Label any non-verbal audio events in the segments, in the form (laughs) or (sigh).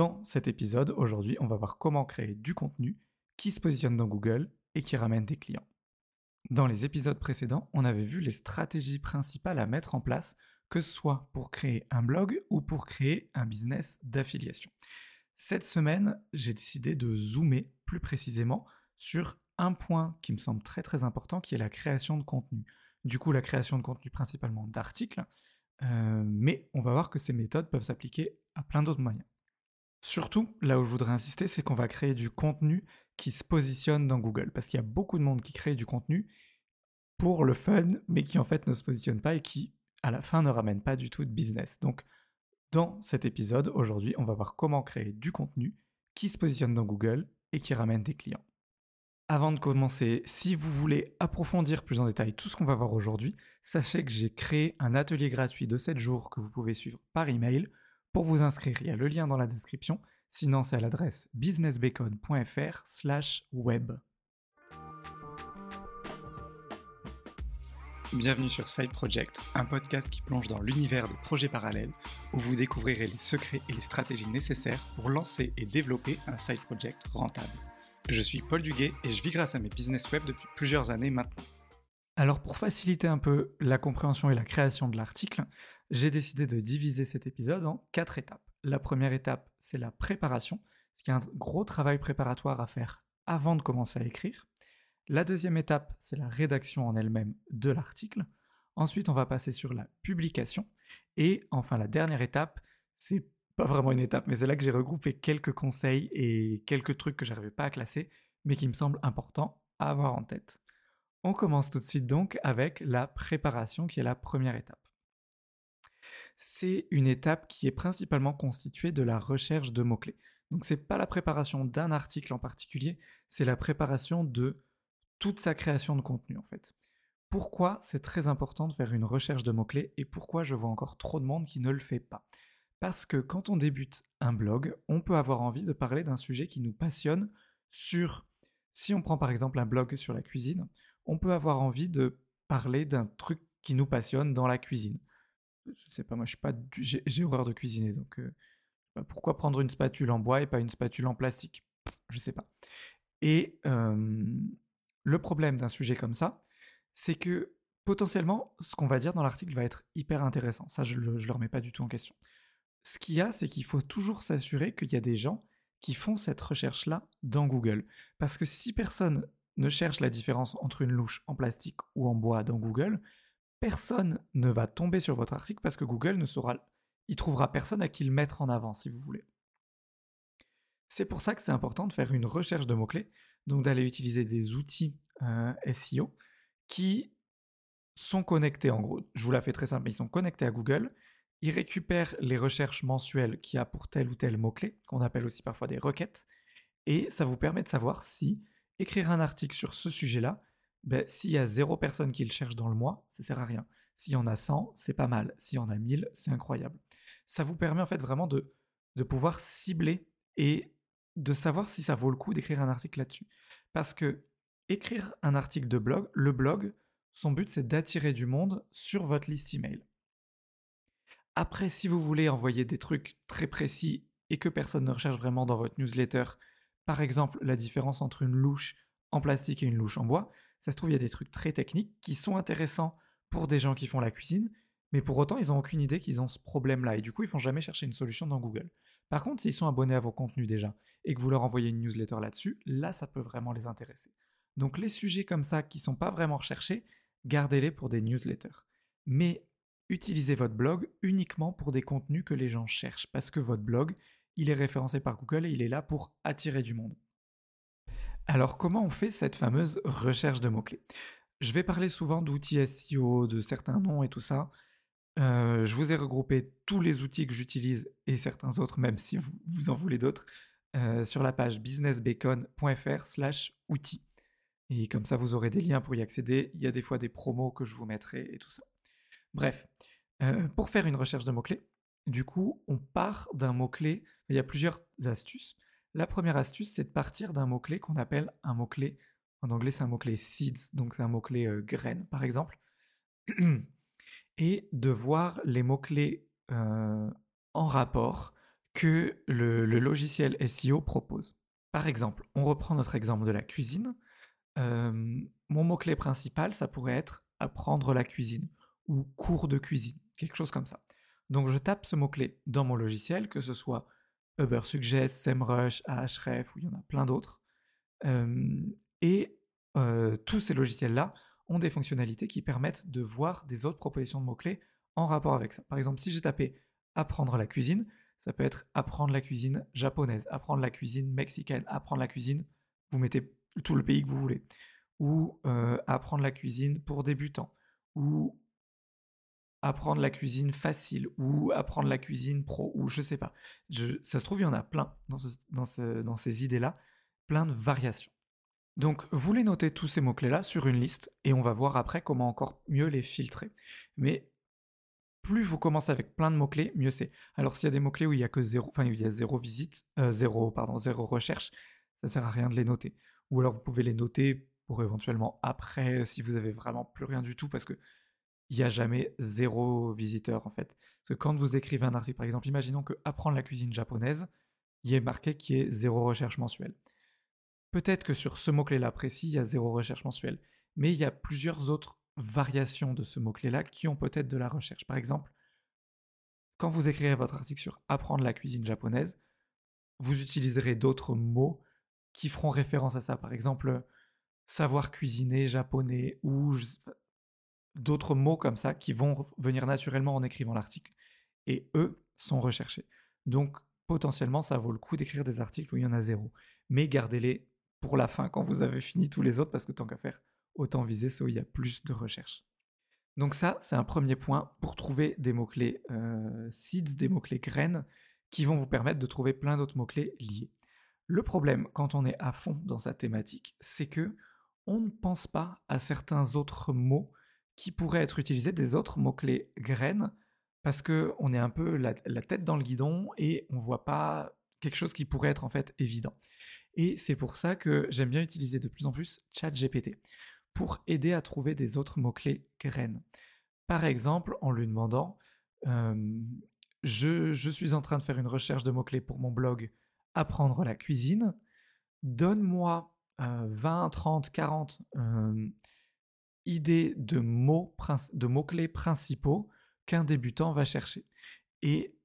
Dans cet épisode, aujourd'hui, on va voir comment créer du contenu qui se positionne dans Google et qui ramène des clients. Dans les épisodes précédents, on avait vu les stratégies principales à mettre en place, que ce soit pour créer un blog ou pour créer un business d'affiliation. Cette semaine, j'ai décidé de zoomer plus précisément sur un point qui me semble très très important, qui est la création de contenu. Du coup, la création de contenu principalement d'articles, euh, mais on va voir que ces méthodes peuvent s'appliquer à plein d'autres moyens. Surtout, là où je voudrais insister, c'est qu'on va créer du contenu qui se positionne dans Google, parce qu'il y a beaucoup de monde qui crée du contenu pour le fun, mais qui en fait ne se positionne pas et qui, à la fin, ne ramène pas du tout de business. Donc, dans cet épisode, aujourd'hui, on va voir comment créer du contenu qui se positionne dans Google et qui ramène des clients. Avant de commencer, si vous voulez approfondir plus en détail tout ce qu'on va voir aujourd'hui, sachez que j'ai créé un atelier gratuit de 7 jours que vous pouvez suivre par email pour vous inscrire, il y a le lien dans la description. Sinon, c'est à l'adresse businessbacon.fr/web. Bienvenue sur Side Project, un podcast qui plonge dans l'univers des projets parallèles, où vous découvrirez les secrets et les stratégies nécessaires pour lancer et développer un side project rentable. Je suis Paul Duguet et je vis grâce à mes business web depuis plusieurs années maintenant. Alors pour faciliter un peu la compréhension et la création de l'article, j'ai décidé de diviser cet épisode en quatre étapes. La première étape, c'est la préparation, ce qui est un gros travail préparatoire à faire avant de commencer à écrire. La deuxième étape, c'est la rédaction en elle-même de l'article. Ensuite, on va passer sur la publication. Et enfin, la dernière étape, c'est pas vraiment une étape, mais c'est là que j'ai regroupé quelques conseils et quelques trucs que j'arrivais pas à classer, mais qui me semblent importants à avoir en tête. On commence tout de suite donc avec la préparation qui est la première étape c'est une étape qui est principalement constituée de la recherche de mots-clés. Donc c'est pas la préparation d'un article en particulier, c'est la préparation de toute sa création de contenu en fait. Pourquoi c'est très important de faire une recherche de mots-clés et pourquoi je vois encore trop de monde qui ne le fait pas? Parce que quand on débute un blog, on peut avoir envie de parler d'un sujet qui nous passionne sur... Si on prend par exemple un blog sur la cuisine, on peut avoir envie de parler d'un truc qui nous passionne dans la cuisine je sais pas, moi je suis pas, j'ai horreur de cuisiner, donc euh, pourquoi prendre une spatule en bois et pas une spatule en plastique? Je sais pas. Et le problème d'un sujet comme ça, c'est que potentiellement, ce qu'on va dire dans l'article va être hyper intéressant. Ça, je ne le remets pas du tout en question. Ce qu'il y a, c'est qu'il faut toujours s'assurer qu'il y a des gens qui font cette recherche-là dans Google. Parce que si personne ne cherche la différence entre une louche en plastique ou en bois dans Google, personne ne va tomber sur votre article parce que Google ne saura, il trouvera personne à qui le mettre en avant, si vous voulez. C'est pour ça que c'est important de faire une recherche de mots-clés, donc d'aller utiliser des outils euh, SEO qui sont connectés, en gros, je vous la fais très simple, ils sont connectés à Google, ils récupèrent les recherches mensuelles qu'il y a pour tel ou tel mot-clé, qu'on appelle aussi parfois des requêtes, et ça vous permet de savoir si écrire un article sur ce sujet-là ben, s'il y a zéro personne qui le cherche dans le mois, ça sert à rien. S'il y en a 100, c'est pas mal. S'il y en a 1000, c'est incroyable. Ça vous permet en fait vraiment de, de pouvoir cibler et de savoir si ça vaut le coup d'écrire un article là-dessus. Parce que écrire un article de blog, le blog, son but c'est d'attirer du monde sur votre liste email. Après, si vous voulez envoyer des trucs très précis et que personne ne recherche vraiment dans votre newsletter, par exemple la différence entre une louche en plastique et une louche en bois, ça se trouve, il y a des trucs très techniques qui sont intéressants pour des gens qui font la cuisine, mais pour autant, ils n'ont aucune idée qu'ils ont ce problème-là, et du coup, ils ne vont jamais chercher une solution dans Google. Par contre, s'ils sont abonnés à vos contenus déjà, et que vous leur envoyez une newsletter là-dessus, là, ça peut vraiment les intéresser. Donc les sujets comme ça qui ne sont pas vraiment recherchés, gardez-les pour des newsletters. Mais utilisez votre blog uniquement pour des contenus que les gens cherchent, parce que votre blog, il est référencé par Google et il est là pour attirer du monde. Alors comment on fait cette fameuse recherche de mots-clés? Je vais parler souvent d'outils SEO, de certains noms et tout ça. Euh, je vous ai regroupé tous les outils que j'utilise et certains autres, même si vous, en voulez d'autres, euh, sur la page businessbacon.fr slash outils. Et comme ça, vous aurez des liens pour y accéder. Il y a des fois des promos que je vous mettrai et tout ça. Bref, euh, pour faire une recherche de mots-clés, du coup, on part d'un mot-clé. Il y a plusieurs astuces. La première astuce, c'est de partir d'un mot-clé qu'on appelle un mot-clé, en anglais c'est un mot-clé seeds, donc c'est un mot-clé euh, graine par exemple, (clears throat) et de voir les mots-clés euh, en rapport que le, logiciel SEO propose. Par exemple, on reprend notre exemple de la cuisine. Euh, mon mot-clé principal, ça pourrait être apprendre la cuisine ou cours de cuisine, quelque chose comme ça. Donc je tape ce mot-clé dans mon logiciel, que ce soit Ubersuggest, SEMrush, Ahref, ou il y en a plein d'autres. Et tous ces logiciels-là ont des fonctionnalités qui permettent de voir des autres propositions de mots-clés en rapport avec ça. Par exemple, si j'ai tapé apprendre la cuisine, ça peut être apprendre la cuisine japonaise, apprendre la cuisine mexicaine, apprendre la cuisine, vous mettez tout le pays que vous voulez, ou apprendre la cuisine pour débutants, ou apprendre la cuisine facile, ou apprendre la cuisine pro, ou je sais pas. ça se trouve, il y en a plein dans ces idées-là, plein de variations. Donc, vous les notez tous ces mots-clés-là sur une liste et on va voir après comment encore mieux les filtrer. Mais plus vous commencez avec plein de mots-clés, mieux c'est. Alors, s'il y a des mots-clés où il y a que zéro, enfin, il y a zéro visite, euh, zéro, pardon, zéro recherche, ça sert à rien de les noter. Ou alors, vous pouvez les noter pour éventuellement après, si vous avez vraiment plus rien du tout, parce que il n'y a jamais zéro visiteur en fait. Parce que quand vous écrivez un article, par exemple, imaginons que apprendre la cuisine japonaise, il ait marqué qu'il y zéro recherche mensuelle. Peut-être que sur ce mot-clé-là précis, il y a zéro recherche mensuelle, mais il y a plusieurs autres variations de ce mot-clé-là qui ont peut-être de la recherche. Par exemple, quand vous écrirez votre article sur apprendre la cuisine japonaise, vous utiliserez d'autres mots qui feront référence à ça. Par exemple, savoir cuisiner japonais ou d'autres mots comme ça qui vont venir naturellement en écrivant l'article. Et eux sont recherchés. Donc potentiellement, ça vaut le coup d'écrire des articles où il y en a zéro. Mais gardez-les pour la fin quand vous avez fini tous les autres parce que tant qu'à faire, autant viser ceux où il y a plus de recherche. Donc ça, c'est un premier point pour trouver des mots-clés euh, seeds, des mots-clés graines, qui vont vous permettre de trouver plein d'autres mots-clés liés. Le problème quand on est à fond dans sa thématique, c'est que on ne pense pas à certains autres mots qui pourraient être utilisés, des autres mots-clés graines, parce qu'on est un peu la, la, tête dans le guidon et on ne voit pas quelque chose qui pourrait être en fait évident. Et c'est pour ça que j'aime bien utiliser de plus en plus ChatGPT pour aider à trouver des autres mots-clés graines. Par exemple, en lui demandant, je, suis en train de faire une recherche de mots-clés pour mon blog Apprendre la cuisine, donne-moi 20, 30, 40 idées de mots, de mots-clés principaux qu'un débutant va chercher. Et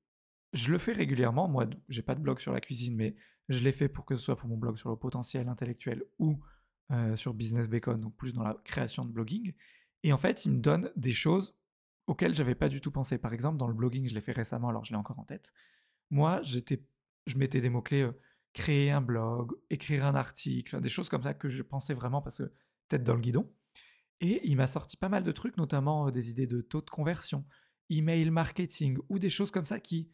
je le fais régulièrement, moi j'ai pas de blog sur la cuisine, mais je l'ai fait pour que ce soit pour mon blog sur le potentiel intellectuel ou euh, sur Business Bacon, donc plus dans la création de blogging. Et en fait, il me donne des choses auxquelles j'avais pas du tout pensé. Par exemple, dans le blogging, je l'ai fait récemment, alors je l'ai encore en tête. Moi, j'étais, je mettais des mots-clés euh, créer un blog, écrire un article, des choses comme ça que je pensais vraiment parce que tête dans le guidon. Et il m'a sorti pas mal de trucs, notamment euh, des idées de taux de conversion, email marketing ou des choses comme ça qui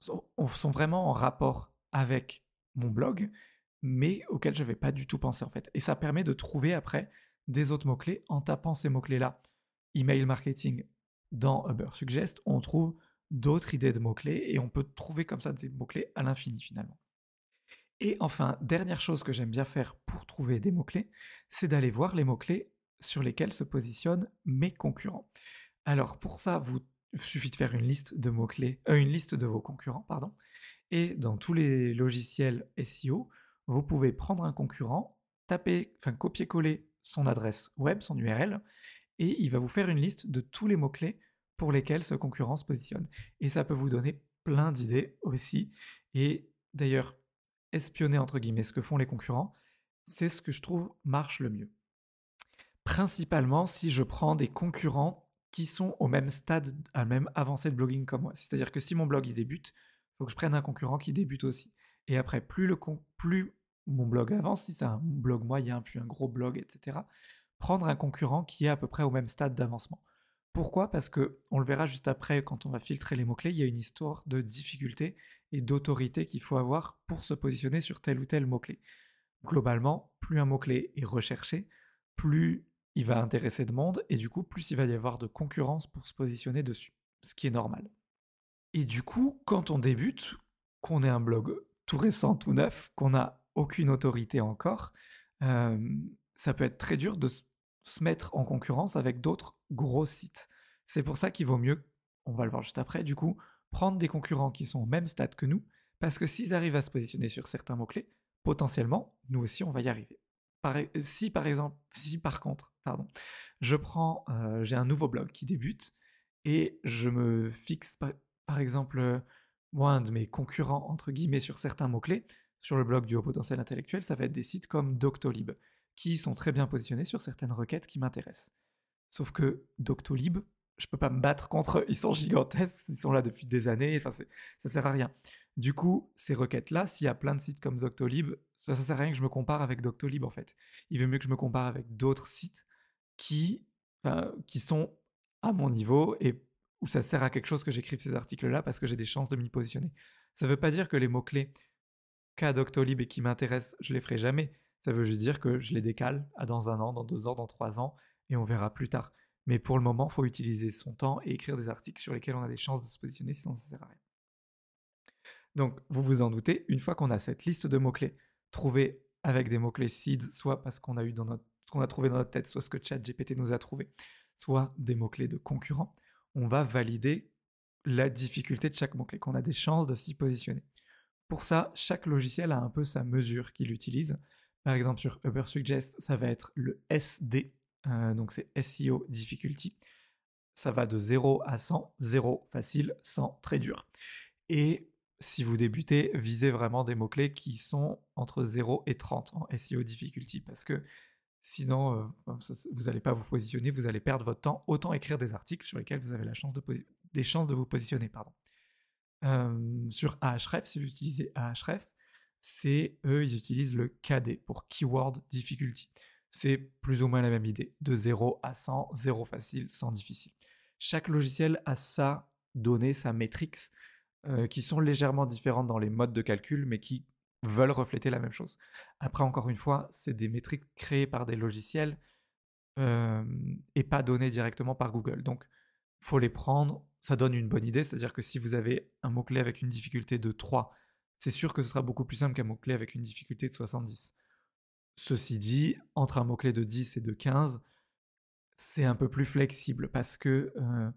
sont, vraiment en rapport avec mon blog, mais auquel je n'avais pas du tout pensé en fait. Et ça permet de trouver après des autres mots-clés en tapant ces mots-clés-là. Email marketing dans Ubersuggest, on trouve d'autres idées de mots-clés et on peut trouver comme ça des mots-clés à l'infini finalement. Et enfin, dernière chose que j'aime bien faire pour trouver des mots-clés, c'est d'aller voir les mots-clés sur lesquels se positionnent mes concurrents. Alors pour ça, vous suffit de faire une liste de mots-clés, euh, une liste de vos concurrents, pardon, et dans tous les logiciels SEO, vous pouvez prendre un concurrent, taper, enfin copier-coller son adresse web, son URL, et il va vous faire une liste de tous les mots-clés pour lesquels ce concurrent se positionne. Et ça peut vous donner plein d'idées aussi. Et d'ailleurs, espionner entre guillemets ce que font les concurrents, c'est ce que je trouve marche le mieux. Principalement si je prends des concurrents qui sont au même stade, à même avancée de blogging comme moi. C'est-à-dire que si mon blog il débute, faut que je prenne un concurrent qui débute aussi. Et après, plus, le plus mon blog avance, si c'est un blog moyen, puis un gros blog, etc., prendre un concurrent qui est à peu près au même stade d'avancement. Pourquoi? Parce que, on le verra juste après quand on va filtrer les mots-clés, il y a une histoire de difficulté et d'autorité qu'il faut avoir pour se positionner sur tel ou tel mot-clé. Globalement, plus un mot-clé est recherché, plus il va intéresser de monde, et du coup, plus il va y avoir de concurrence pour se positionner dessus, ce qui est normal. Et du coup, quand on débute, qu'on ait un blog tout récent, tout neuf, qu'on n'a aucune autorité encore, ça peut être très dur de se mettre en concurrence avec d'autres gros sites. C'est pour ça qu'il vaut mieux, on va le voir juste après, du coup, prendre des concurrents qui sont au même stade que nous, Parce que s'ils arrivent à se positionner sur certains mots-clés, potentiellement, nous aussi, on va y arriver. Si par exemple, si par contre, pardon, je prends, euh, j'ai un nouveau blog qui débute et je me fixe par, exemple, moi, un de mes concurrents, entre guillemets, sur certains mots-clés, sur le blog du haut potentiel intellectuel, ça va être des sites comme Doctolib, qui sont très bien positionnés sur certaines requêtes qui m'intéressent. Sauf que Doctolib, je peux pas me battre contre eux, ils sont gigantesques, ils sont là depuis des années, ça, ça sert à rien. Du coup, ces requêtes-là, s'il y a plein de sites comme Doctolib, ça, ça sert à rien que je me compare avec Doctolib en fait. Il vaut mieux que je me compare avec d'autres sites qui, sont à mon niveau et où ça sert à quelque chose que j'écrive ces articles-là parce que j'ai des chances de m'y positionner. Ça ne veut pas dire que les mots-clés qu'a Doctolib et qui m'intéressent, je les ferai jamais. Ça veut juste dire que je les décale dans un an, dans deux ans, dans trois ans, et on verra plus tard. Mais pour le moment, il faut utiliser son temps et écrire des articles sur lesquels on a des chances de se positionner, sinon ça ne sert à rien. Donc, vous vous en doutez, une fois qu'on a cette liste de mots-clés, trouvés avec des mots-clés seeds, soit parce qu'on a eu dans notre, qu'on a trouvé dans notre tête, soit ce que ChatGPT nous a trouvé, soit des mots-clés de concurrents, on va valider la difficulté de chaque mot-clé, qu'on a des chances de s'y positionner. Pour ça, chaque logiciel a un peu sa mesure qu'il utilise. Par exemple, sur Ubersuggest, ça va être le SD, euh, donc c'est SEO Difficulty. Ça va de 0 à 100, 0 facile, 100 très dur. Et si vous débutez, visez vraiment des mots-clés qui sont entre 0 et 30 en SEO difficulty parce que sinon, euh, vous n'allez pas vous positionner, vous allez perdre votre temps. Autant écrire des articles sur lesquels vous avez la chance de des chances de vous positionner. Pardon. Euh, sur Ahref, si vous utilisez Ahref, c'est eux, ils utilisent le KD pour Keyword Difficulty. C'est plus ou moins la même idée, de 0 à 100, 0 facile, 100 difficile. Chaque logiciel a sa donnée, sa métrique, euh, qui sont légèrement différentes dans les modes de calcul, mais qui veulent refléter la même chose. Après, encore une fois, c'est des métriques créées par des logiciels euh, et pas données directement par Google. Donc, faut les prendre. Ça donne une bonne idée, c'est-à-dire que si vous avez un mot-clé avec une difficulté de 3, c'est sûr que ce sera beaucoup plus simple qu'un mot-clé avec une difficulté de 70. Ceci dit, entre un mot-clé de 10 et de 15, c'est un peu plus flexible parce que euh,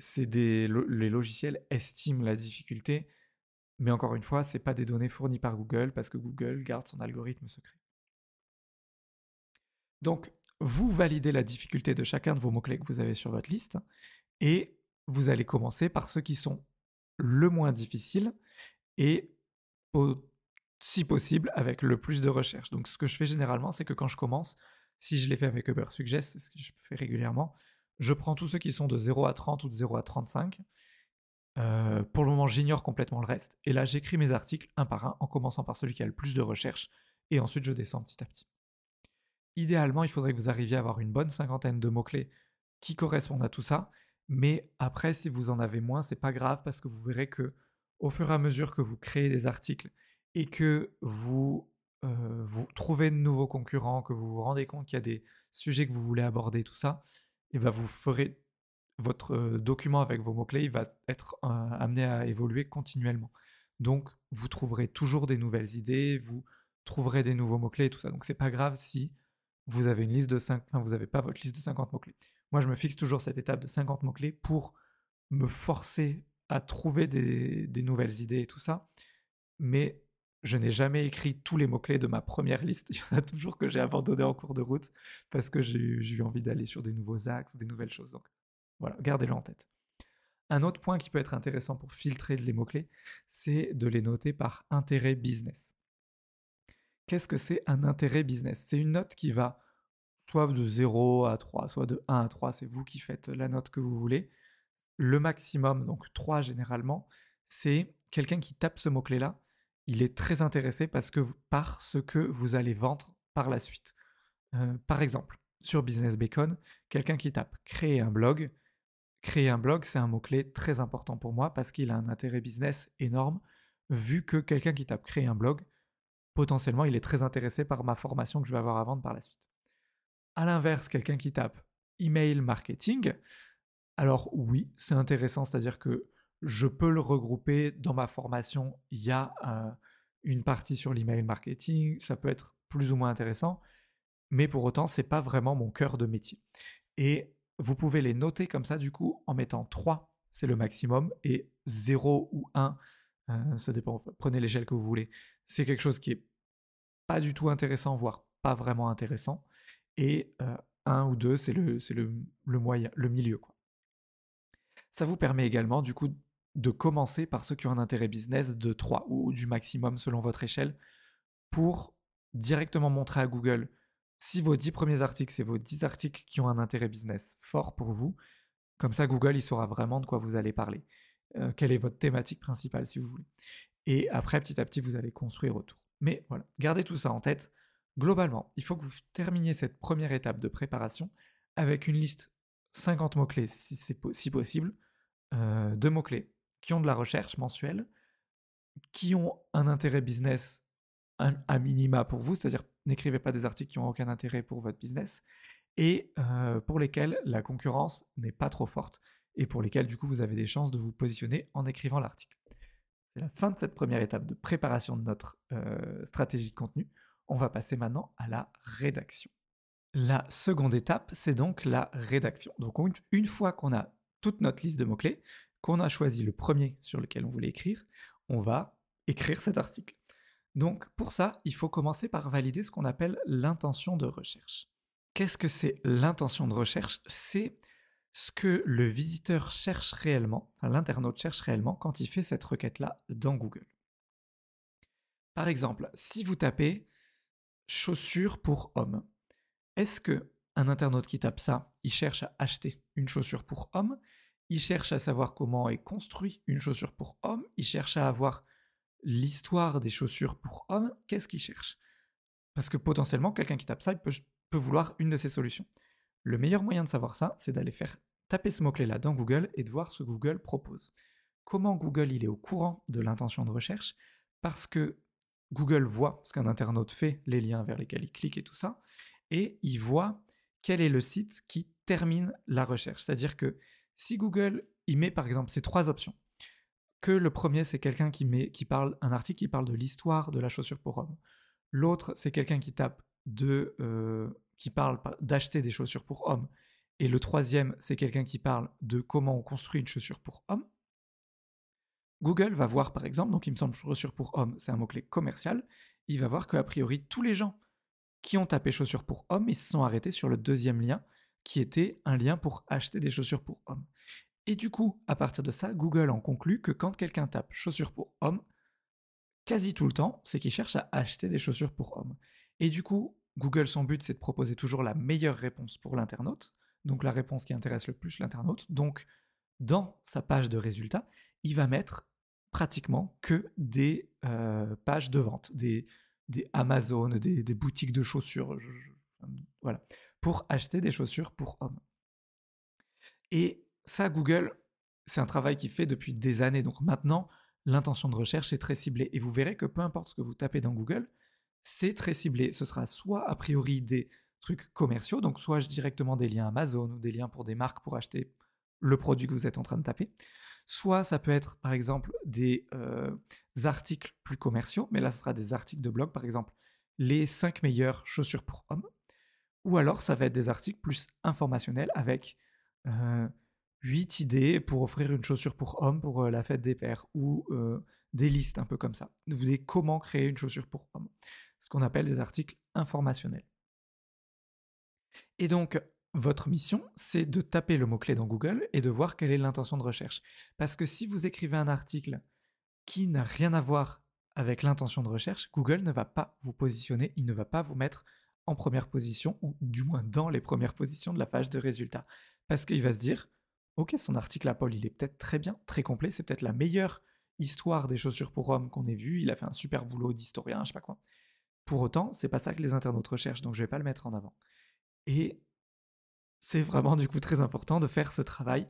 c'est les logiciels estiment la difficulté, mais encore une fois, ce n'est pas des données fournies par Google parce que Google garde son algorithme secret. Donc, vous validez la difficulté de chacun de vos mots-clés que vous avez sur votre liste et vous allez commencer par ceux qui sont le moins difficiles et si possible avec le plus de recherche. Donc ce que je fais généralement, c'est que quand je commence, si je l'ai fait avec Ubersuggest, c'est ce que je fais régulièrement, je prends tous ceux qui sont de 0 à 30 ou de 0 à 35. Euh, pour le moment, j'ignore complètement le reste. Et là, j'écris mes articles un par un, en commençant par celui qui a le plus de recherches, et ensuite je descends petit à petit. Idéalement, il faudrait que vous arriviez à avoir une bonne cinquantaine de mots-clés qui correspondent à tout ça. Mais après, si vous en avez moins, c'est pas grave parce que vous verrez que au fur et à mesure que vous créez des articles et que vous, euh, vous trouvez de nouveaux concurrents, que vous vous rendez compte qu'il y a des sujets que vous voulez aborder, tout ça, et ben vous ferez votre document avec vos mots-clés, va être amené à évoluer continuellement. Donc, vous trouverez toujours des nouvelles idées, vous trouverez des nouveaux mots-clés et tout ça. Donc, c'est pas grave si vous avez une liste de 5, enfin, vous n'avez pas votre liste de 50 mots-clés. Moi, je me fixe toujours cette étape de 50 mots-clés pour me forcer à trouver des, des nouvelles idées et tout ça. Mais je n'ai jamais écrit tous les mots-clés de ma première liste. (laughs) Il y en a toujours que j'ai abandonné en cours de route parce que j'ai eu envie d'aller sur des nouveaux axes ou des nouvelles choses. Donc voilà, gardez-le en tête. Un autre point qui peut être intéressant pour filtrer les mots-clés, c'est de les noter par intérêt business. Qu'est-ce que c'est un intérêt business? C'est une note qui va soit de 0 à 3, soit de 1 à 3, c'est vous qui faites la note que vous voulez. Le maximum, donc 3 généralement, c'est quelqu'un qui tape ce mot-clé-là il est très intéressé parce que, par ce que vous allez vendre par la suite. Euh, par exemple, sur Business Bacon, quelqu'un qui tape créer un blog. Créer un blog, c'est un mot-clé très important pour moi parce qu'il a un intérêt business énorme, vu que quelqu'un qui tape créer un blog, potentiellement, il est très intéressé par ma formation que je vais avoir à vendre par la suite. À l'inverse, quelqu'un qui tape email marketing, alors oui, c'est intéressant, c'est-à-dire que je peux le regrouper dans ma formation. Il y a une partie sur l'email marketing, ça peut être plus ou moins intéressant, mais pour autant, ce n'est pas vraiment mon cœur de métier. Et vous pouvez les noter comme ça, du coup, en mettant 3, c'est le maximum, et 0 ou 1, euh, ça dépend, prenez l'échelle que vous voulez, c'est quelque chose qui est pas du tout intéressant, voire pas vraiment intéressant, et euh, un ou deux, c'est le, le, le, moyen, le milieu. Ça vous permet également, du coup, de commencer par ceux qui ont un intérêt business de 3 ou du maximum selon votre échelle pour directement montrer à Google si vos 10 premiers articles, c'est vos 10 articles qui ont un intérêt business fort pour vous. Comme ça, Google, il saura vraiment de quoi vous allez parler. Euh, quelle est votre thématique principale, si vous voulez. Et après, petit à petit, vous allez construire autour. Mais voilà, gardez tout ça en tête. Globalement, il faut que vous terminiez cette première étape de préparation avec une liste 50 mots-clés, si, si possible, euh, de mots-clés qui ont de la recherche mensuelle, qui ont un intérêt business à minima pour vous, c'est-à-dire n'écrivez pas des articles qui n'ont aucun intérêt pour votre business, et euh, pour lesquels la concurrence n'est pas trop forte, et pour lesquels du coup vous avez des chances de vous positionner en écrivant l'article. C'est la fin de cette première étape de préparation de notre euh, stratégie de contenu. On va passer maintenant à la rédaction. La seconde étape, c'est donc la rédaction. Donc une fois qu'on a toute notre liste de mots-clés, qu'on a choisi le premier sur lequel on voulait écrire, on va écrire cet article. Donc pour ça, il faut commencer par valider ce qu'on appelle l'intention de recherche. Qu'est-ce que c'est l'intention de recherche? C'est ce que le visiteur cherche réellement, l'internaute cherche réellement quand il fait cette requête-là dans Google. Par exemple, si vous tapez chaussures pour homme, est-ce que un internaute qui tape ça, il cherche à acheter une chaussure pour homme? Il cherche à savoir comment est construit une chaussure pour homme, il cherche à avoir l'histoire des chaussures pour homme, qu'est-ce qu'il cherche? Parce que potentiellement, quelqu'un qui tape ça, peut, vouloir une de ces solutions. Le meilleur moyen de savoir ça, c'est d'aller faire taper ce mot-clé-là dans Google et de voir ce que Google propose. Comment Google il est au courant de l'intention de recherche? Parce que Google voit ce qu'un internaute fait, les liens vers lesquels il clique et tout ça, et il voit quel est le site qui termine la recherche. C'est-à-dire que si Google il met par exemple ces trois options, que le premier c'est quelqu'un qui parle un article qui parle de l'histoire de la chaussure pour homme, l'autre c'est quelqu'un qui tape de euh, qui parle d'acheter des chaussures pour homme, et le troisième c'est quelqu'un qui parle de comment on construit une chaussure pour homme. Google va voir par exemple, donc il me semble chaussure pour homme, c'est un mot-clé commercial, il va voir qu'a priori tous les gens qui ont tapé chaussures pour homme, ils se sont arrêtés sur le deuxième lien qui était un lien pour acheter des chaussures pour hommes. Et du coup, à partir de ça, Google en conclut que quand quelqu'un tape chaussures pour hommes, quasi tout le temps, c'est qu'il cherche à acheter des chaussures pour hommes. Et du coup, Google, son but, c'est de proposer toujours la meilleure réponse pour l'internaute, donc la réponse qui intéresse le plus l'internaute. Donc, dans sa page de résultats, il va mettre pratiquement que des euh, pages de vente, des, des Amazon, des, boutiques de chaussures, voilà pour acheter des chaussures pour hommes. Et ça, Google, c'est un travail qui fait depuis des années. Donc maintenant, l'intention de recherche est très ciblée. Et vous verrez que peu importe ce que vous tapez dans Google, c'est très ciblé. Ce sera soit a priori des trucs commerciaux, donc soit directement des liens Amazon ou des liens pour des marques pour acheter le produit que vous êtes en train de taper. Soit ça peut être par exemple des euh, articles plus commerciaux, mais là ce sera des articles de blog, par exemple les 5 meilleures chaussures pour hommes. Ou alors, ça va être des articles plus informationnels avec euh, 8 idées pour offrir une chaussure pour homme pour euh, la fête des pères ou euh, des listes un peu comme ça. Vous des comment créer une chaussure pour homme. Ce qu'on appelle des articles informationnels. Et donc, votre mission, c'est de taper le mot-clé dans Google et de voir quelle est l'intention de recherche. Parce que si vous écrivez un article qui n'a rien à voir avec l'intention de recherche, Google ne va pas vous positionner, il ne va pas vous mettre en première position, ou du moins dans les premières positions de la page de résultats. Parce qu'il va se dire, ok, son article à Paul, il est peut-être très bien, très complet, c'est peut-être la meilleure histoire des chaussures pour hommes qu'on ait vue, il a fait un super boulot d'historien, je sais pas quoi. Pour autant, c'est pas ça que les internautes recherchent, donc je vais pas le mettre en avant. Et c'est vraiment du coup très important de faire ce travail.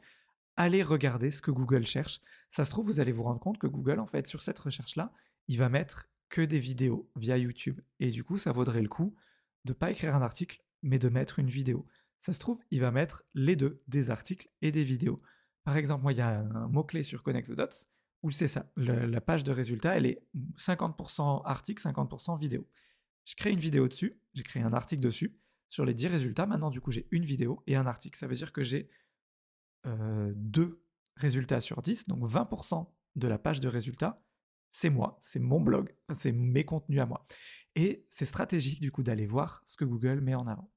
Allez regarder ce que Google cherche. Ça se trouve, vous allez vous rendre compte que Google, en fait, sur cette recherche-là, il va mettre que des vidéos via YouTube. Et du coup, ça vaudrait le coup de pas écrire un article, mais de mettre une vidéo. Ça se trouve, il va mettre les deux, des articles et des vidéos. Par exemple, moi, il y a un mot-clé sur Connect the Dots où c'est ça. la page de résultat, elle est 50% article, 50% vidéo. Je crée une vidéo dessus, j'ai créé un article dessus. Sur les 10 résultats, maintenant, du coup, j'ai une vidéo et un article. Ça veut dire que j'ai euh, deux résultats sur 10, donc 20% de la page de résultats c'est moi, c'est mon blog, c'est mes contenus à moi. Et c'est stratégique du coup d'aller voir ce que Google met en avant.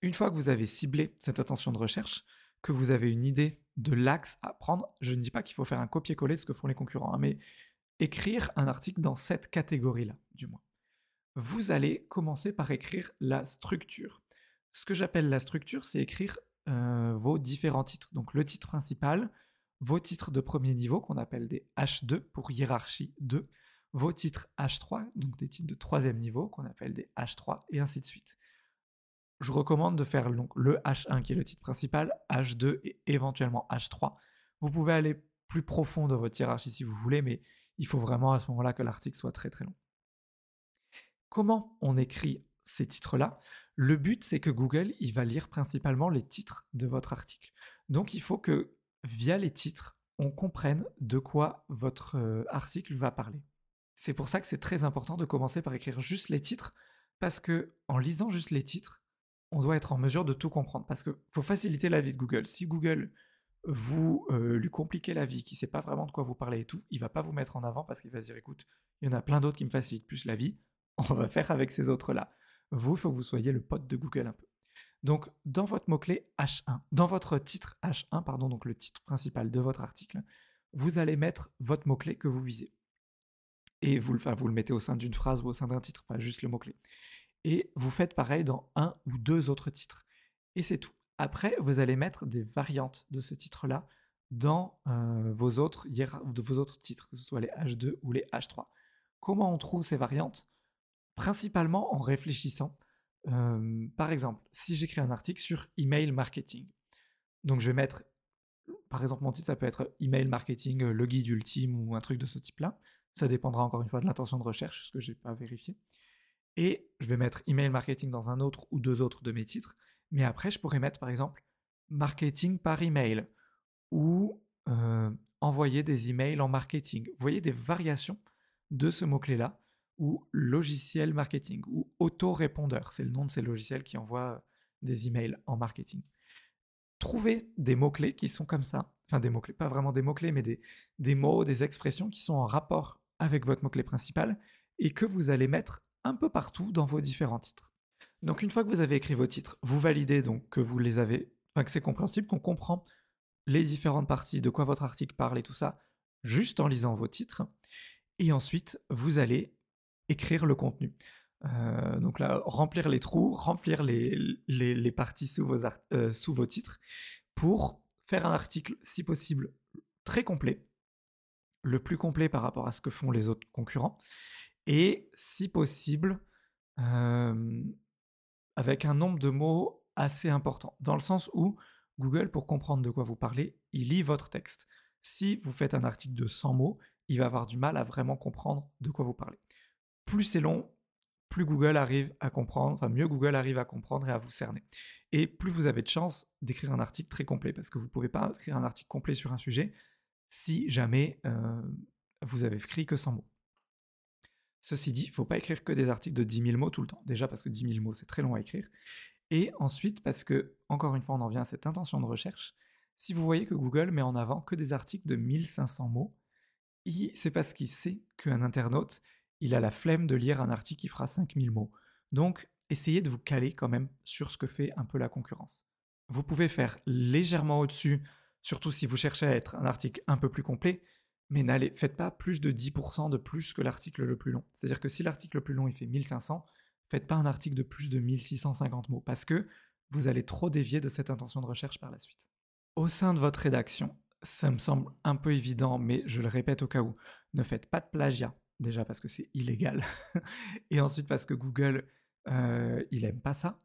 Une fois que vous avez ciblé cette attention de recherche, que vous avez une idée de l'axe à prendre, je ne dis pas qu'il faut faire un copier-coller de ce que font les concurrents, hein, mais écrire un article dans cette catégorie-là, du moins. Vous allez commencer par écrire la structure. Ce que j'appelle la structure, c'est écrire euh, vos différents titres. Donc le titre principal, vos titres de premier niveau qu'on appelle des H2 pour hiérarchie 2, vos titres H3, donc des titres de troisième niveau qu'on appelle des H3 et ainsi de suite. Je recommande de faire le H1 qui est le titre principal, H2 et éventuellement H3. Vous pouvez aller plus profond dans votre hiérarchie si vous voulez, mais il faut vraiment à ce moment-là que l'article soit très très long. Comment on écrit ces titres-là? Le but, c'est que Google, il va lire principalement les titres de votre article. Donc, il faut que via les titres, on comprenne de quoi votre euh, article va parler. C'est pour ça que c'est très important de commencer par écrire juste les titres, parce que en lisant juste les titres, on doit être en mesure de tout comprendre. Parce qu'il faut faciliter la vie de Google. Si Google vous euh, lui compliquez la vie, qui ne sait pas vraiment de quoi vous parlez et tout, il va pas vous mettre en avant parce qu'il va se dire écoute, il y en a plein d'autres qui me facilitent plus la vie, (laughs) on va faire avec ces autres-là. Vous, il faut que vous soyez le pote de Google un peu. Donc, dans votre mot-clé H1, dans votre titre H1, pardon, donc le titre principal de votre article, vous allez mettre votre mot-clé que vous visez. Et vous, vous le mettez au sein d'une phrase ou au sein d'un titre, pas juste le mot-clé. Et vous faites pareil dans un ou deux autres titres. Et c'est tout. Après, vous allez mettre des variantes de ce titre-là dans euh, vos, autres, vos autres titres, que ce soit les H2 ou les H3. Comment on trouve ces variantes? Principalement en réfléchissant par exemple, si j'écris un article sur email marketing, donc je vais mettre, par exemple, mon titre, ça peut être email marketing, le guide ultime ou un truc de ce type-là. Ça dépendra encore une fois de l'intention de recherche, ce que je n'ai pas vérifié. Et je vais mettre email marketing dans un autre ou deux autres de mes titres. Mais après, je pourrais mettre, par exemple, marketing par email ou envoyer des emails en marketing. Vous voyez des variations de ce mot-clé-là? Ou logiciel marketing ou autorépondeur. C'est le nom de ces logiciels qui envoient des emails en marketing. Trouvez des mots-clés qui sont comme ça. Enfin, des mots-clés, pas vraiment des mots-clés, mais des, des mots, des expressions qui sont en rapport avec votre mot-clé principal et que vous allez mettre un peu partout dans vos différents titres. Donc, une fois que vous avez écrit vos titres, vous validez donc que vous les avez, enfin, que c'est compréhensible, qu'on comprend les différentes parties, de quoi votre article parle et tout ça, juste en lisant vos titres. Et ensuite, vous allez écrire le contenu. Euh, donc là, remplir les trous, remplir les, les, parties sous vos, euh, sous vos titres pour faire un article, si possible, très complet, le plus complet par rapport à ce que font les autres concurrents, et si possible, euh, avec un nombre de mots assez important, dans le sens où Google, pour comprendre de quoi vous parlez, il lit votre texte. Si vous faites un article de 100 mots, il va avoir du mal à vraiment comprendre de quoi vous parlez plus c'est long, plus Google arrive à comprendre, enfin mieux Google arrive à comprendre et à vous cerner. Et plus vous avez de chances d'écrire un article très complet, parce que vous ne pouvez pas écrire un article complet sur un sujet si jamais euh, vous avez écrit que 100 mots. Ceci dit, il ne faut pas écrire que des articles de 10 000 mots tout le temps. Déjà parce que 10 000 mots, c'est très long à écrire. Et ensuite parce que, encore une fois, on en vient à cette intention de recherche. Si vous voyez que Google met en avant que des articles de 1500 mots, c'est parce qu'il sait qu'un internaute, il a la flemme de lire un article qui fera 5000 mots. Donc, essayez de vous caler quand même sur ce que fait un peu la concurrence. Vous pouvez faire légèrement au-dessus, surtout si vous cherchez à être un article un peu plus complet, mais n'allez, faites pas plus de 10% de plus que l'article le plus long. C'est-à-dire que si l'article le plus long il fait 1500, faites pas un article de plus de 1650 mots parce que vous allez trop dévier de cette intention de recherche par la suite. Au sein de votre rédaction, ça me semble un peu évident, mais je le répète au cas où, ne faites pas de plagiat. Déjà parce que c'est illégal. (laughs) et ensuite parce que Google, euh, il aime pas ça.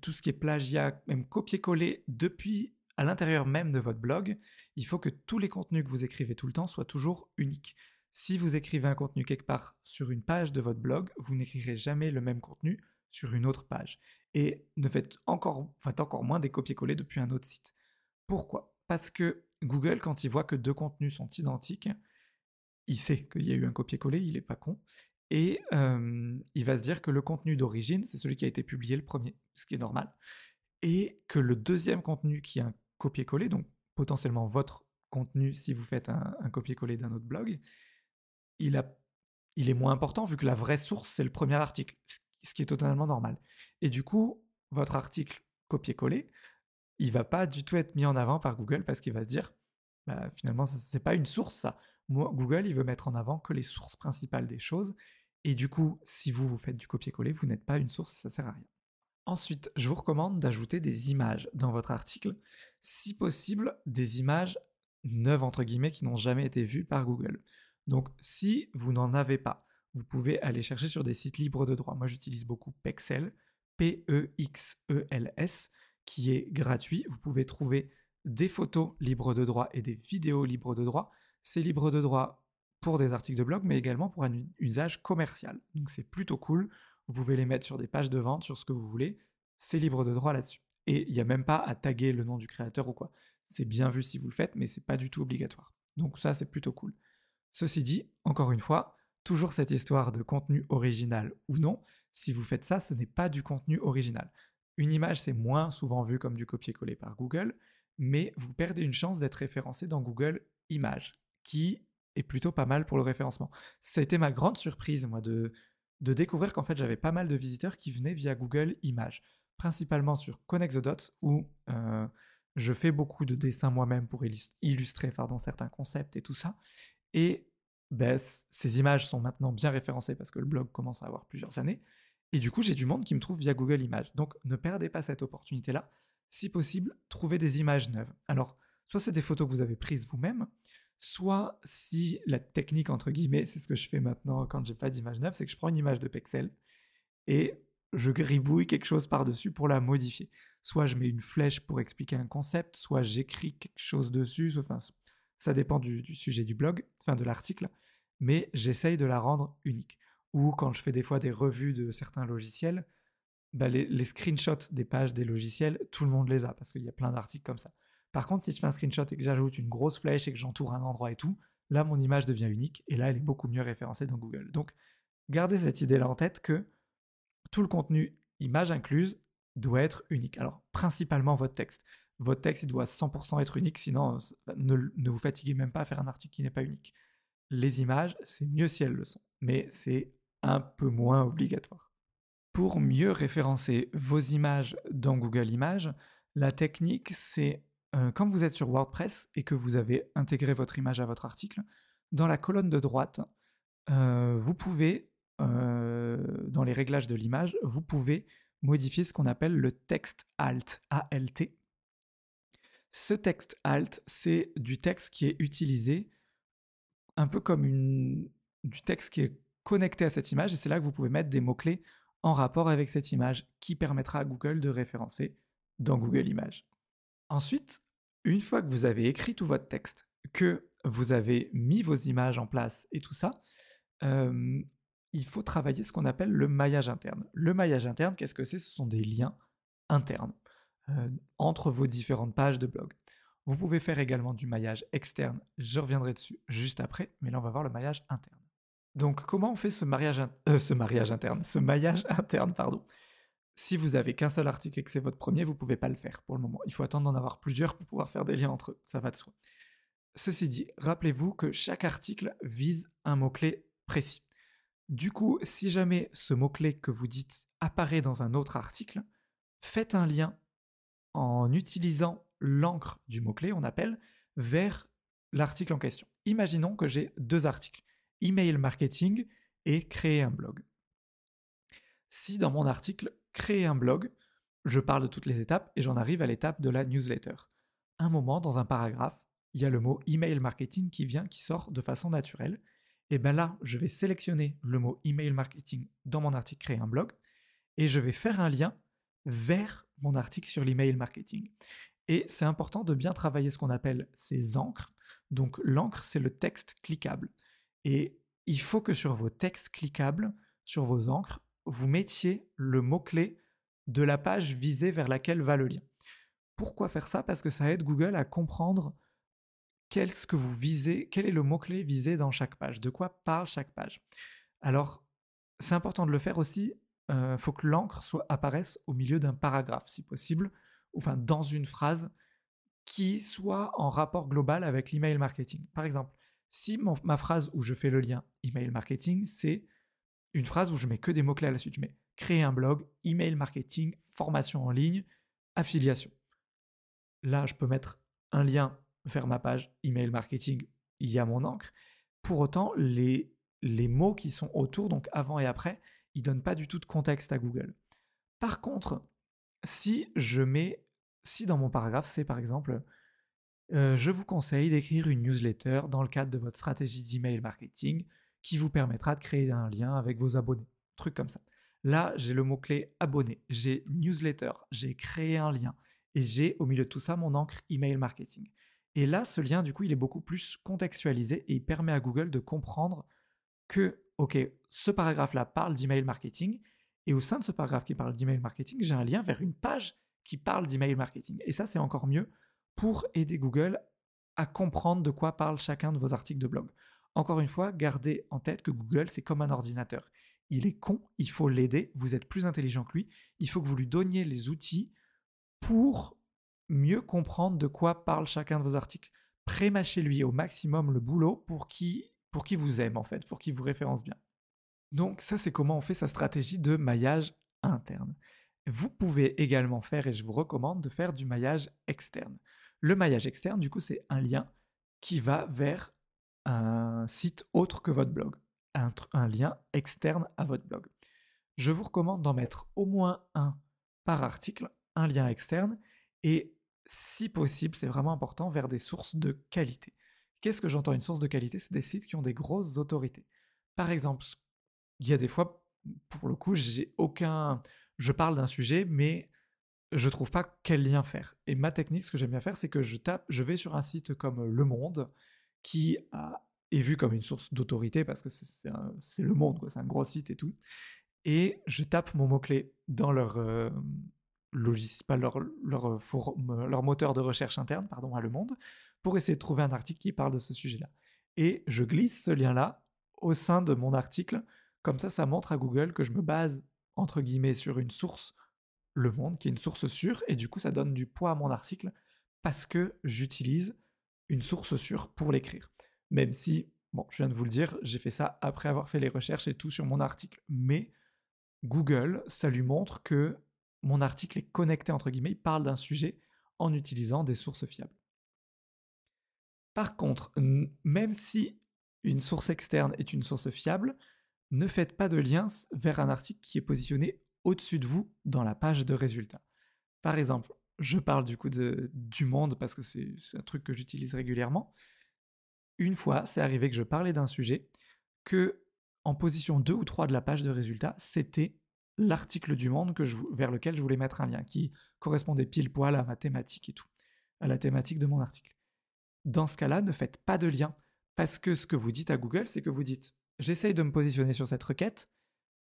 Tout ce qui est plagiat, même copier-coller depuis à l'intérieur même de votre blog, il faut que tous les contenus que vous écrivez tout le temps soient toujours uniques. Si vous écrivez un contenu quelque part sur une page de votre blog, vous n'écrirez jamais le même contenu sur une autre page. Et ne faites encore, faites encore moins des copier-coller depuis un autre site. Pourquoi? Parce que Google, quand il voit que deux contenus sont identiques, il sait qu'il y a eu un copier-coller, il n'est pas con. Et il va se dire que le contenu d'origine, c'est celui qui a été publié le premier, ce qui est normal. Et que le deuxième contenu qui est un copier-coller, donc potentiellement votre contenu si vous faites un, copier-coller d'un autre blog, il, est moins important vu que la vraie source, c'est le premier article, ce qui est totalement normal. Et du coup, votre article copier-coller, il va pas du tout être mis en avant par Google parce qu'il va dire, bah, finalement, ce n'est pas une source, ça. Google, il veut mettre en avant que les sources principales des choses. Et du coup, si vous, vous faites du copier-coller, vous n'êtes pas une source et ça sert à rien. Ensuite, je vous recommande d'ajouter des images dans votre article, si possible des images neuves entre guillemets qui n'ont jamais été vues par Google. Donc si vous n'en avez pas, vous pouvez aller chercher sur des sites libres de droit. Moi j'utilise beaucoup Pexel, P-E-X-E-L-S, qui est gratuit. Vous pouvez trouver des photos libres de droit et des vidéos libres de droit. C'est libre de droit pour des articles de blog, mais également pour un usage commercial. Donc c'est plutôt cool. Vous pouvez les mettre sur des pages de vente, sur ce que vous voulez. C'est libre de droit là-dessus. Et il n'y a même pas à taguer le nom du créateur ou quoi. C'est bien vu si vous le faites, mais c'est pas du tout obligatoire. Donc ça, c'est plutôt cool. Ceci dit, encore une fois, toujours cette histoire de contenu original ou non. Si vous faites ça, ce n'est pas du contenu original. Une image, c'est moins souvent vu comme du copier-coller par Google, mais vous perdez une chance d'être référencé dans Google Images, qui est plutôt pas mal pour le référencement. Ça a été ma grande surprise, moi, de, découvrir qu'en fait j'avais pas mal de visiteurs qui venaient via Google Images, principalement sur Connect the Dots où euh, je fais beaucoup de dessins moi-même pour illustrer certains concepts et tout ça. Et ben, ces images sont maintenant bien référencées parce que le blog commence à avoir plusieurs années. Et du coup, j'ai du monde qui me trouve via Google Images. Donc ne perdez pas cette opportunité-là. Si possible, trouvez des images neuves. Alors, soit c'est des photos que vous avez prises vous-même, soit si la technique entre guillemets, c'est ce que je fais maintenant quand j'ai pas d'image neuve, c'est que je prends une image de Pexel et je gribouille quelque chose par-dessus pour la modifier. Soit je mets une flèche pour expliquer un concept, soit j'écris quelque chose dessus, enfin ça dépend du, sujet du blog, enfin de l'article, mais j'essaye de la rendre unique. Ou quand je fais des fois des revues de certains logiciels, bah les screenshots des pages des logiciels, tout le monde les a parce qu'il y a plein d'articles comme ça. Par contre, si je fais un screenshot et que j'ajoute une grosse flèche et que j'entoure un endroit et tout, là, mon image devient unique et là, elle est beaucoup mieux référencée dans Google. Donc, gardez cette idée-là en tête que tout le contenu, image incluse, doit être unique. Alors, principalement votre texte. Votre texte, il doit 100% être unique, sinon, ne, ne vous fatiguez même pas à faire un article qui n'est pas unique. Les images, c'est mieux si elles le sont, mais c'est un peu moins obligatoire. Pour mieux référencer vos images dans Google Images, la technique, c'est euh, quand vous êtes sur WordPress et que vous avez intégré votre image à votre article, dans la colonne de droite, euh, vous pouvez, euh, dans les réglages de l'image, vous pouvez modifier ce qu'on appelle le texte alt, ALT. Ce texte alt, c'est du texte qui est utilisé un peu comme du texte qui est connecté à cette image, et c'est là que vous pouvez mettre des mots-clés en rapport avec cette image qui permettra à Google de référencer dans Google Images. Ensuite, une fois que vous avez écrit tout votre texte, que vous avez mis vos images en place et tout ça, il faut travailler ce qu'on appelle le maillage interne. Le maillage interne, qu'est-ce que c'est? Ce sont des liens internes entre vos différentes pages de blog. Vous pouvez faire également du maillage externe, je reviendrai dessus juste après, mais là on va voir le maillage interne. Donc comment on fait ce mariage, euh, interne, ce maillage (laughs) interne, pardon si vous avez qu'un seul article et que c'est votre premier, vous ne pouvez pas le faire pour le moment. Il faut attendre d'en avoir plusieurs pour pouvoir faire des liens entre eux. Ça va de soi. Ceci dit, rappelez-vous que chaque article vise un mot-clé précis. Du coup, si jamais ce mot-clé que vous dites apparaît dans un autre article, faites un lien en utilisant l'encre du mot-clé, on appelle, vers l'article en question. Imaginons que j'ai deux articles, email marketing et créer un blog. Si dans mon article, créer un blog, je parle de toutes les étapes et j'en arrive à l'étape de la newsletter. Un moment, dans un paragraphe, il y a le mot email marketing qui vient, qui sort de façon naturelle. Et bien là, je vais sélectionner le mot email marketing dans mon article créer un blog et je vais faire un lien vers mon article sur l'email marketing. Et c'est important de bien travailler ce qu'on appelle ces encres. Donc l'encre, c'est le texte cliquable. Et il faut que sur vos textes cliquables, sur vos encres, vous mettiez le mot-clé de la page visée vers laquelle va le lien. Pourquoi faire ça? Parce que ça aide Google à comprendre quel, ce que vous visez, quel est le mot-clé visé dans chaque page, de quoi parle chaque page. Alors, c'est important de le faire aussi, il euh, faut que l'encre apparaisse au milieu d'un paragraphe, si possible, ou enfin dans une phrase qui soit en rapport global avec l'email marketing. Par exemple, si ma phrase où je fais le lien email marketing, c'est une phrase où je mets que des mots-clés à la suite. Je mets créer un blog, email marketing, formation en ligne, affiliation. Là, je peux mettre un lien vers ma page email marketing, il y a mon encre. Pour autant, les, mots qui sont autour, donc avant et après, ils donnent pas du tout de contexte à Google. Par contre, si je mets, si dans mon paragraphe, c'est par exemple, euh, je vous conseille d'écrire une newsletter dans le cadre de votre stratégie d'email marketing qui vous permettra de créer un lien avec vos abonnés. Truc comme ça. Là, j'ai le mot-clé abonné, j'ai newsletter, j'ai créé un lien et j'ai au milieu de tout ça mon encre email marketing. Et là, ce lien, du coup, il est beaucoup plus contextualisé et il permet à Google de comprendre que, OK, ce paragraphe-là parle d'email marketing et au sein de ce paragraphe qui parle d'email marketing, j'ai un lien vers une page qui parle d'email marketing. Et ça, c'est encore mieux pour aider Google à comprendre de quoi parle chacun de vos articles de blog. Encore une fois, gardez en tête que Google, c'est comme un ordinateur il est con, il faut l'aider, vous êtes plus intelligent que lui, il faut que vous lui donniez les outils pour mieux comprendre de quoi parle chacun de vos articles. Prémâchez lui au maximum le boulot pour qu'il qui vous aime en fait, pour qu'il vous référence bien. Donc ça c'est comment on fait sa stratégie de maillage interne. Vous pouvez également faire, et je vous recommande de faire du maillage externe. Le maillage externe, du coup, c'est un lien qui va vers un site autre que votre blog un, lien externe à votre blog. Je vous recommande d'en mettre au moins un par article, un lien externe, et si possible, c'est vraiment important, vers des sources de qualité. Qu'est-ce que j'entends une source de qualité? C'est des sites qui ont des grosses autorités. Par exemple, il y a des fois, pour le coup, j'ai aucun. Je parle d'un sujet, mais je trouve pas quel lien faire. Et ma technique, ce que j'aime bien faire, c'est que je tape, je vais sur un site comme Le Monde, qui est vu comme une source d'autorité parce que c'est le monde, c'est un gros site et tout. Et je tape mon mot-clé dans leur euh, logiciel, leur, leur, moteur de recherche interne, pardon, à Le Monde, pour essayer de trouver un article qui parle de ce sujet-là. Et je glisse ce lien-là au sein de mon article. Comme ça, ça montre à Google que je me base, entre guillemets, sur une source, Le Monde, qui est une source sûre, et du coup, ça donne du poids à mon article parce que j'utilise une source sûre pour l'écrire. Même si, bon, je viens de vous le dire, j'ai fait ça après avoir fait les recherches et tout sur mon article. Mais Google, ça lui montre que mon article est connecté, entre guillemets, il parle d'un sujet en utilisant des sources fiables. Par contre, même si une source externe est une source fiable, ne faites pas de lien vers un article qui est positionné au-dessus de vous dans la page de résultats. Par exemple, je parle du coup de, du monde parce que c'est un truc que j'utilise régulièrement une fois, c'est arrivé que je parlais d'un sujet que en position 2 ou 3 de la page de résultats, c'était l'article du monde que je, vers lequel je voulais mettre un lien, qui correspondait pile poil à ma thématique et tout, à la thématique de mon article. Dans ce cas-là, ne faites pas de lien, parce que ce que vous dites à Google, c'est que vous dites j'essaye de me positionner sur cette requête,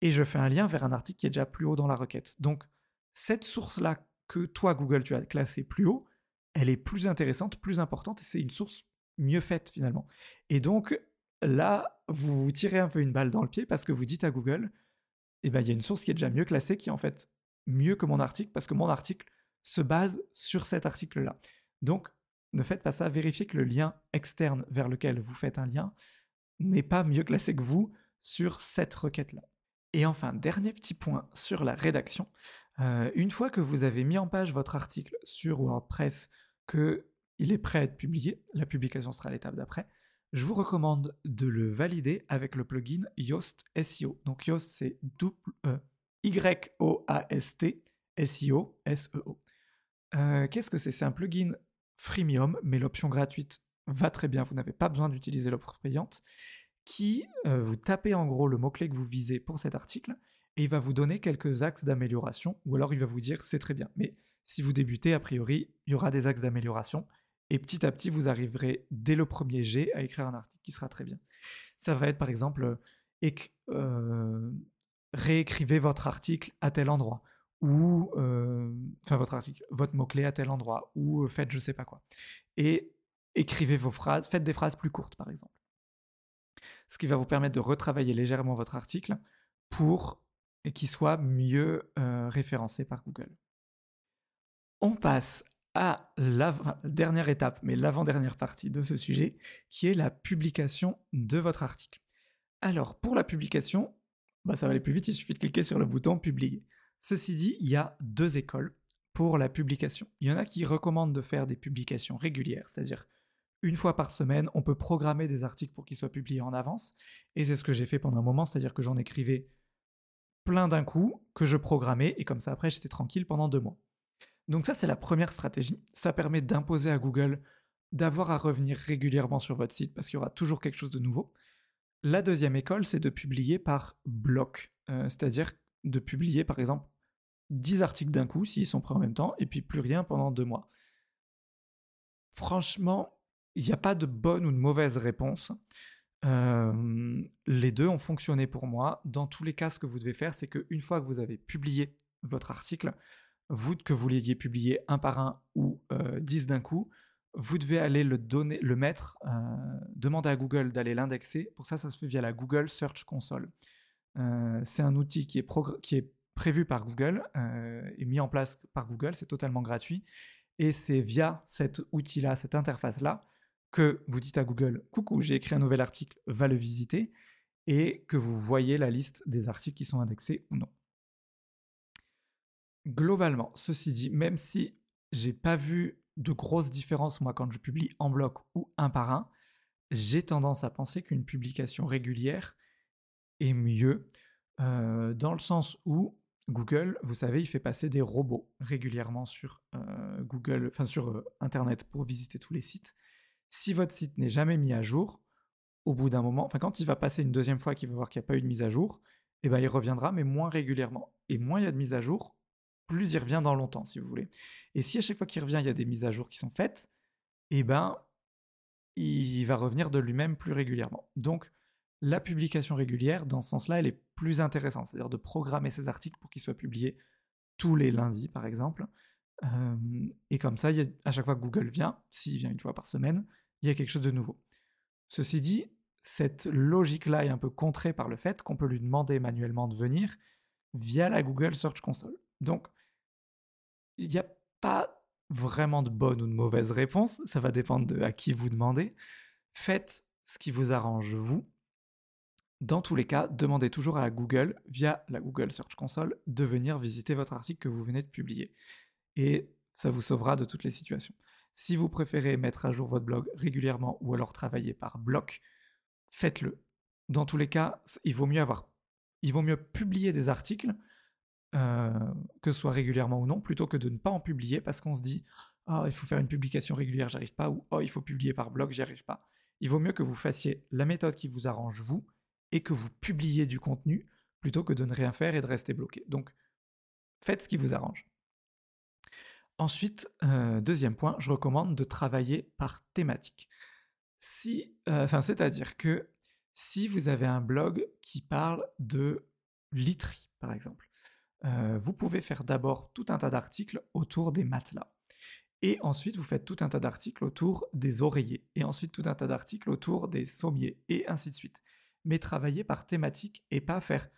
et je fais un lien vers un article qui est déjà plus haut dans la requête. Donc, cette source-là que toi, Google, tu as classée plus haut, elle est plus intéressante, plus importante, et c'est une source mieux faite finalement. Et donc là, vous vous tirez un peu une balle dans le pied parce que vous dites à Google, eh ben, il y a une source qui est déjà mieux classée, qui est en fait mieux que mon article, parce que mon article se base sur cet article-là. Donc, ne faites pas ça, vérifiez que le lien externe vers lequel vous faites un lien n'est pas mieux classé que vous sur cette requête-là. Et enfin, dernier petit point sur la rédaction. Euh, une fois que vous avez mis en page votre article sur WordPress, que il est prêt à être publié, la publication sera l'étape d'après. Je vous recommande de le valider avec le plugin Yoast SEO. Donc Yoast, c'est euh, Y-O-A-S-T SEO, S-E-O. Euh, qu'est-ce que c'est? C'est un plugin freemium, mais l'option gratuite va très bien, vous n'avez pas besoin d'utiliser l'offre payante, qui vous tapez en gros le mot-clé que vous visez pour cet article, et il va vous donner quelques axes d'amélioration, ou alors il va vous dire c'est très bien. Mais si vous débutez, a priori, il y aura des axes d'amélioration. Et petit à petit, vous arriverez dès le premier jet à écrire un article qui sera très bien. Ça va être par exemple, euh, réécrivez votre article à tel endroit, ou, euh, enfin votre article, votre mot-clé à tel endroit, ou euh, faites je sais pas quoi. Et écrivez vos phrases, faites des phrases plus courtes par exemple. Ce qui va vous permettre de retravailler légèrement votre article pour qu'il soit mieux référencé par Google. On passe à la dernière étape, mais l'avant-dernière partie de ce sujet, qui est la publication de votre article. Alors, pour la publication, bah, ça va aller plus vite, il suffit de cliquer sur le bouton publier. Ceci dit, il y a deux écoles pour la publication. Il y en a qui recommandent de faire des publications régulières, c'est-à-dire une fois par semaine, on peut programmer des articles pour qu'ils soient publiés en avance, et c'est ce que j'ai fait pendant un moment, c'est-à-dire que j'en écrivais plein d'un coup, que je programmais, et comme ça après j'étais tranquille pendant deux mois. Donc ça c'est la première stratégie, ça permet d'imposer à Google d'avoir à revenir régulièrement sur votre site parce qu'il y aura toujours quelque chose de nouveau. La deuxième école, c'est de publier par bloc, euh, c'est-à-dire de publier par exemple 10 articles d'un coup s'ils sont prêts en même temps, et puis plus rien pendant deux mois. Franchement, il n'y a pas de bonne ou de mauvaise réponse. Les deux ont fonctionné pour moi. Dans tous les cas, ce que vous devez faire, c'est qu'une fois que vous avez publié votre article, vous que vous l'ayez publié un par un ou euh, dix d'un coup, vous devez aller le donner, le mettre, demander à Google d'aller l'indexer. Pour ça, ça se fait via la Google Search Console. c'est un outil qui est, qui est prévu par Google et mis en place par Google. C'est totalement gratuit. Et c'est via cet outil-là, cette interface-là, que vous dites à Google Coucou, j'ai écrit un nouvel article, va le visiter, et que vous voyez la liste des articles qui sont indexés ou non. Globalement, ceci dit, même si j'ai pas vu de grosses différences moi quand je publie en bloc ou un par un, j'ai tendance à penser qu'une publication régulière est mieux euh, dans le sens où Google, vous savez, il fait passer des robots régulièrement sur euh, Google, enfin sur euh, Internet pour visiter tous les sites si votre site n'est jamais mis à jour, au bout d'un moment, enfin quand il va passer une deuxième fois qu'il va voir qu'il n'y a pas eu de mise à jour, eh ben il reviendra, mais moins régulièrement. Et moins il y a de mise à jour, plus il revient dans longtemps, si vous voulez. Et si à chaque fois qu'il revient, il y a des mises à jour qui sont faites, eh ben il va revenir de lui-même plus régulièrement. Donc la publication régulière, dans ce sens-là, elle est plus intéressante, c'est-à-dire de programmer ces articles pour qu'ils soient publiés tous les lundis, par exemple. Et comme ça, à chaque fois que Google vient, s'il vient une fois par semaine, il y a quelque chose de nouveau. Ceci dit, cette logique-là est un peu contrée par le fait qu'on peut lui demander manuellement de venir via la Google Search Console. Donc, il n'y a pas vraiment de bonne ou de mauvaise réponse, ça va dépendre de à qui vous demandez. Faites ce qui vous arrange vous. Dans tous les cas, demandez toujours à Google, via la Google Search Console, de venir visiter votre article que vous venez de publier. Et ça vous sauvera de toutes les situations. Si vous préférez mettre à jour votre blog régulièrement ou alors travailler par bloc, faites-le. Dans tous les cas, il vaut mieux publier des articles, euh, que ce soit régulièrement ou non, plutôt que de ne pas en publier parce qu'on se dit ah il faut faire une publication régulière, j'arrive pas, ou oh il faut publier par blog, j'y arrive pas. Il vaut mieux que vous fassiez la méthode qui vous arrange vous et que vous publiez du contenu plutôt que de ne rien faire et de rester bloqué. Donc faites ce qui vous arrange. Ensuite, euh, deuxième point, je recommande de travailler par thématique. Si, euh, c'est-à-dire que si vous avez un blog qui parle de literie, par exemple, euh, vous pouvez faire d'abord tout un tas d'articles autour des matelas. Et ensuite, vous faites tout un tas d'articles autour des oreillers. Et ensuite, tout un tas d'articles autour des sommiers. Et ainsi de suite. Mais travailler par thématique et pas faire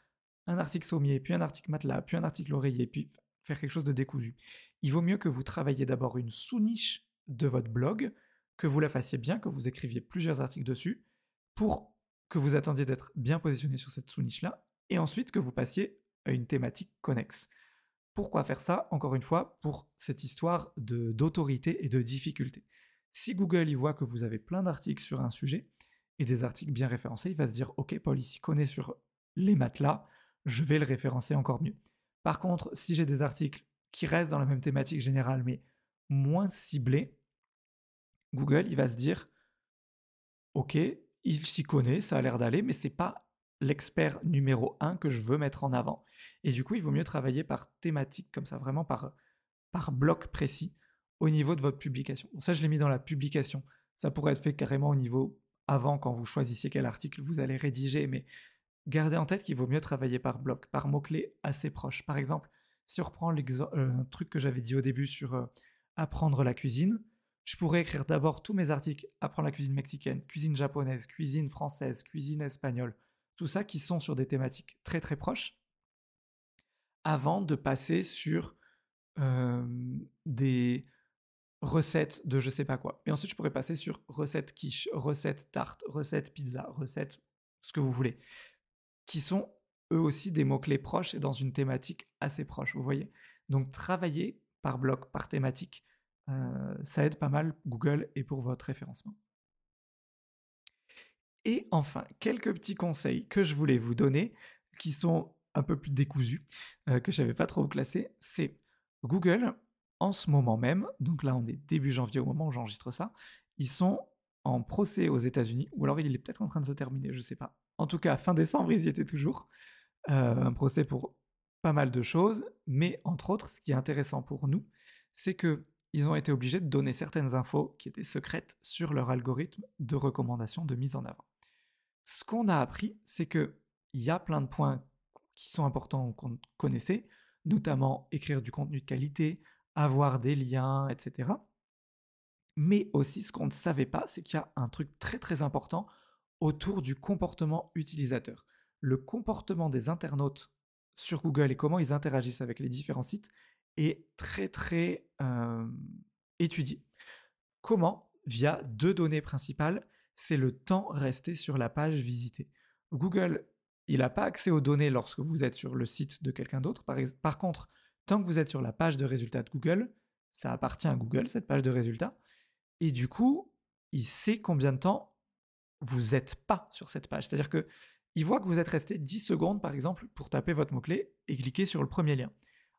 un article sommier, puis un article matelas, puis un article oreiller, puis faire quelque chose de décousu. Il vaut mieux que vous travailliez d'abord une sous-niche de votre blog, que vous la fassiez bien, que vous écriviez plusieurs articles dessus, pour que vous attendiez d'être bien positionné sur cette sous-niche-là, et ensuite que vous passiez à une thématique connexe. Pourquoi faire ça Encore une fois, pour cette histoire d'autorité et de difficulté? Si Google y voit que vous avez plein d'articles sur un sujet, et des articles bien référencés, il va se dire, ok, Paul ici connaît sur les matelas, je vais le référencer encore mieux. Par contre, si j'ai des articles qui restent dans la même thématique générale, mais moins ciblés, Google, il va se dire, ok, il s'y connaît, ça a l'air d'aller, mais c'est pas l'expert numéro un que je veux mettre en avant. Et du coup, il vaut mieux travailler par thématique, comme ça, vraiment par, par bloc précis au niveau de votre publication. ça, je l'ai mis dans la publication. Ça pourrait être fait carrément au niveau avant, quand vous choisissiez quel article vous allez rédiger, mais Gardez en tête qu'il vaut mieux travailler par bloc, par mots-clés assez proches. Par exemple, si on reprend euh, un truc que j'avais dit au début sur euh, apprendre la cuisine, je pourrais écrire d'abord tous mes articles apprendre la cuisine mexicaine, cuisine japonaise, cuisine française, cuisine espagnole, tout ça qui sont sur des thématiques très très proches, avant de passer sur des recette de je sais pas quoi. Et ensuite, je pourrais passer sur recette quiche, recette tarte, recette pizza, recette ce que vous voulez, qui sont eux aussi des mots-clés proches et dans une thématique assez proche, vous voyez. Donc, travailler par bloc, par thématique, euh, ça aide pas mal Google et pour votre référencement. Et enfin, quelques petits conseils que je voulais vous donner, qui sont un peu plus décousus, euh, que je savais pas trop classer, c'est Google, en ce moment même, donc là on est début janvier au moment où j'enregistre ça, ils sont en procès aux États-Unis, ou alors il est peut-être en train de se terminer, je ne sais pas. En tout cas, fin décembre, ils y étaient toujours. Euh, un procès pour pas mal de choses, mais entre autres, ce qui est intéressant pour nous, c'est que ils ont été obligés de donner certaines infos qui étaient secrètes sur leur algorithme de recommandation de mise en avant. Ce qu'on a appris, c'est que il y a plein de points qui sont importants qu'on connaissait, notamment écrire du contenu de qualité, avoir des liens, etc. Mais aussi, ce qu'on ne savait pas, c'est qu'il y a un truc très très important autour du comportement utilisateur. Le comportement des internautes sur Google et comment ils interagissent avec les différents sites est très très étudié. Comment Via deux données principales, c'est le temps resté sur la page visitée? Google, il n'a pas accès aux données lorsque vous êtes sur le site de quelqu'un d'autre. Par, par contre, Tant que vous êtes sur la page de résultats de Google, ça appartient à Google, cette page de résultats. Et du coup, il sait combien de temps vous n'êtes pas sur cette page. C'est-à-dire que il voit que vous êtes resté 10 secondes, par exemple, pour taper votre mot-clé et cliquer sur le premier lien.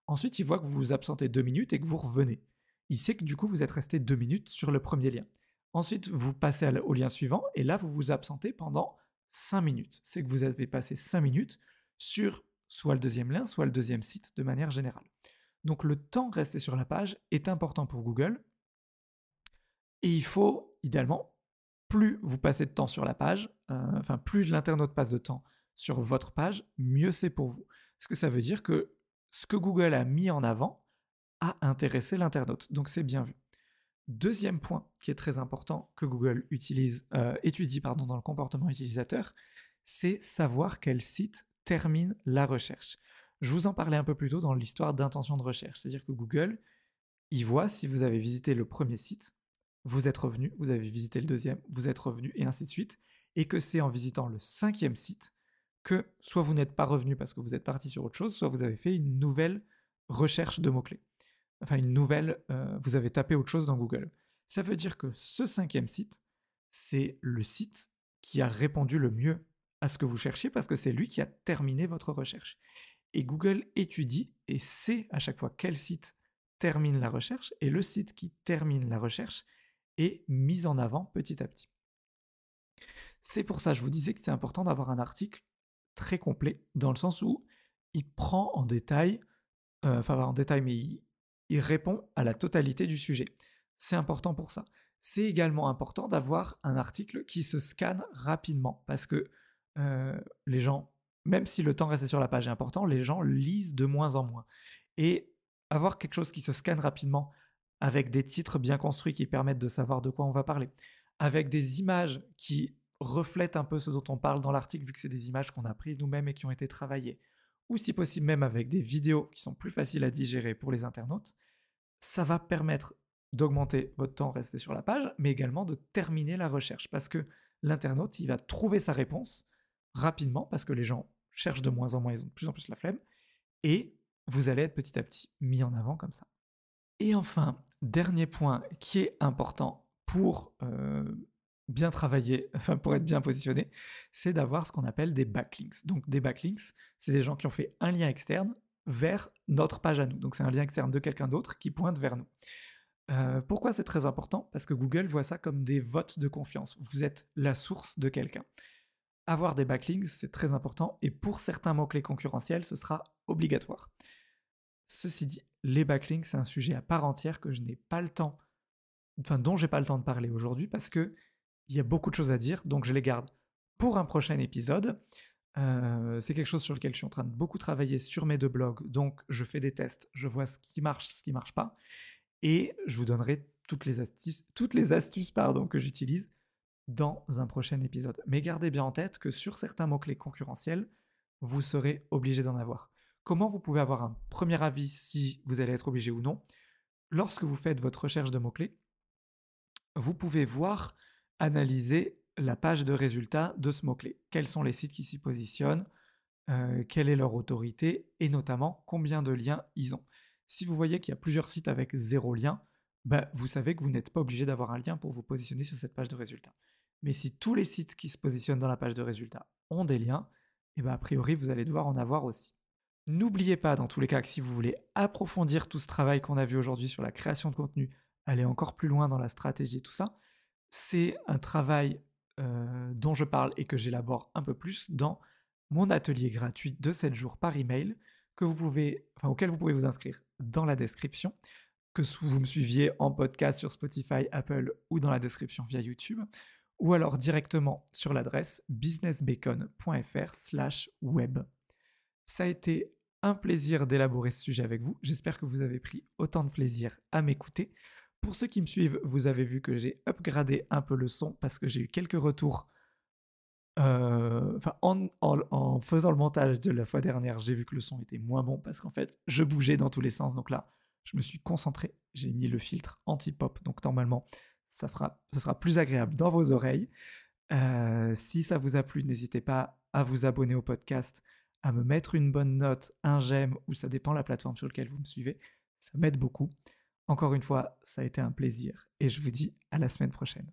Ensuite, il voit que vous vous absentez 2 minutes et que vous revenez. Il sait que du coup, vous êtes resté 2 minutes sur le premier lien. Ensuite, vous passez au lien suivant et là, vous vous absentez pendant 5 minutes. C'est que vous avez passé 5 minutes sur soit le deuxième lien, soit le deuxième site de manière générale. Donc le temps resté sur la page est important pour Google. Et il faut, idéalement, plus vous passez de temps sur la page, enfin plus l'internaute passe de temps sur votre page, mieux c'est pour vous. Parce que ça veut dire que ce que Google a mis en avant a intéressé l'internaute. Donc c'est bien vu. Deuxième point qui est très important que Google euh, étudie dans le comportement utilisateur, c'est savoir quel site termine la recherche. Je vous en parlais un peu plus tôt dans l'histoire d'intention de recherche, c'est-à-dire que Google, il voit si vous avez visité le premier site, vous êtes revenu, vous avez visité le deuxième, vous êtes revenu, et ainsi de suite, et que c'est en visitant le cinquième site que soit vous n'êtes pas revenu parce que vous êtes parti sur autre chose, soit vous avez fait une nouvelle recherche de mots-clés. Enfin, une nouvelle, euh, vous avez tapé autre chose dans Google. Ça veut dire que ce cinquième site, c'est le site qui a répondu le mieux à ce que vous cherchiez parce que c'est lui qui a terminé votre recherche. Et Google étudie et sait à chaque fois quel site termine la recherche et le site qui termine la recherche est mis en avant petit à petit. C'est pour ça que je vous disais que c'est important d'avoir un article très complet dans le sens où il prend en détail, euh, enfin en détail, mais il répond à la totalité du sujet. C'est important pour ça. C'est également important d'avoir un article qui se scanne rapidement parce que euh, les gens même si le temps resté sur la page est important, les gens lisent de moins en moins. Et avoir quelque chose qui se scanne rapidement, avec des titres bien construits qui permettent de savoir de quoi on va parler, avec des images qui reflètent un peu ce dont on parle dans l'article, vu que c'est des images qu'on a prises nous-mêmes et qui ont été travaillées, ou si possible même avec des vidéos qui sont plus faciles à digérer pour les internautes, ça va permettre d'augmenter votre temps resté sur la page, mais également de terminer la recherche, parce que l'internaute, il va trouver sa réponse rapidement, parce que les gens cherchent de moins en moins, ils ont de plus en plus la flemme, et vous allez être petit à petit mis en avant comme ça. Et enfin, dernier point qui est important pour euh, bien travailler, (laughs) enfin pour être bien positionné, c'est d'avoir ce qu'on appelle des backlinks. Donc des backlinks, c'est des gens qui ont fait un lien externe vers notre page à nous. Donc c'est un lien externe de quelqu'un d'autre qui pointe vers nous. Euh, pourquoi c'est très important? Parce que Google voit ça comme des votes de confiance. Vous êtes la source de quelqu'un avoir des backlinks, c'est très important, et pour certains mots-clés concurrentiels, ce sera obligatoire. Ceci dit, les backlinks, c'est un sujet à part entière que je n'ai pas le temps, enfin dont j'ai pas le temps de parler aujourd'hui parce que il y a beaucoup de choses à dire, donc je les garde pour un prochain épisode. Euh, c'est quelque chose sur lequel je suis en train de beaucoup travailler sur mes deux blogs, donc je fais des tests, je vois ce qui marche, ce qui marche pas, et je vous donnerai toutes les astuces, toutes les astuces pardon, que j'utilise dans un prochain épisode. Mais gardez bien en tête que sur certains mots-clés concurrentiels, vous serez obligé d'en avoir. Comment vous pouvez avoir un premier avis si vous allez être obligé ou non? Lorsque vous faites votre recherche de mots-clés, vous pouvez voir, analyser la page de résultats de ce mot-clé. Quels sont les sites qui s'y positionnent, euh, quelle est leur autorité et notamment combien de liens ils ont. Si vous voyez qu'il y a plusieurs sites avec zéro lien, bah, vous savez que vous n'êtes pas obligé d'avoir un lien pour vous positionner sur cette page de résultats. Mais si tous les sites qui se positionnent dans la page de résultats ont des liens, et eh ben, a priori vous allez devoir en avoir aussi. N'oubliez pas dans tous les cas que si vous voulez approfondir tout ce travail qu'on a vu aujourd'hui sur la création de contenu, aller encore plus loin dans la stratégie et tout ça, c'est un travail euh, dont je parle et que j'élabore un peu plus dans mon atelier gratuit de 7 jours par email que auquel vous pouvez vous inscrire dans la description, que vous me suiviez en podcast sur Spotify, Apple ou dans la description via YouTube, ou alors directement sur l'adresse businessbacon.fr slash web. Ça a été un plaisir d'élaborer ce sujet avec vous. J'espère que vous avez pris autant de plaisir à m'écouter. Pour ceux qui me suivent, vous avez vu que j'ai upgradé un peu le son parce que j'ai eu quelques retours. Euh, en, faisant le montage de la fois dernière, j'ai vu que le son était moins bon parce qu'en fait, je bougeais dans tous les sens. Donc là, je me suis concentré. J'ai mis le filtre anti-pop. Donc normalement, ça, sera plus agréable dans vos oreilles. Euh, si ça vous a plu, n'hésitez pas à vous abonner au podcast à me mettre une bonne note, un j'aime, ou ça dépend la plateforme sur laquelle vous me suivez. Ça m'aide beaucoup. Encore une fois, ça a été un plaisir et je vous dis à la semaine prochaine.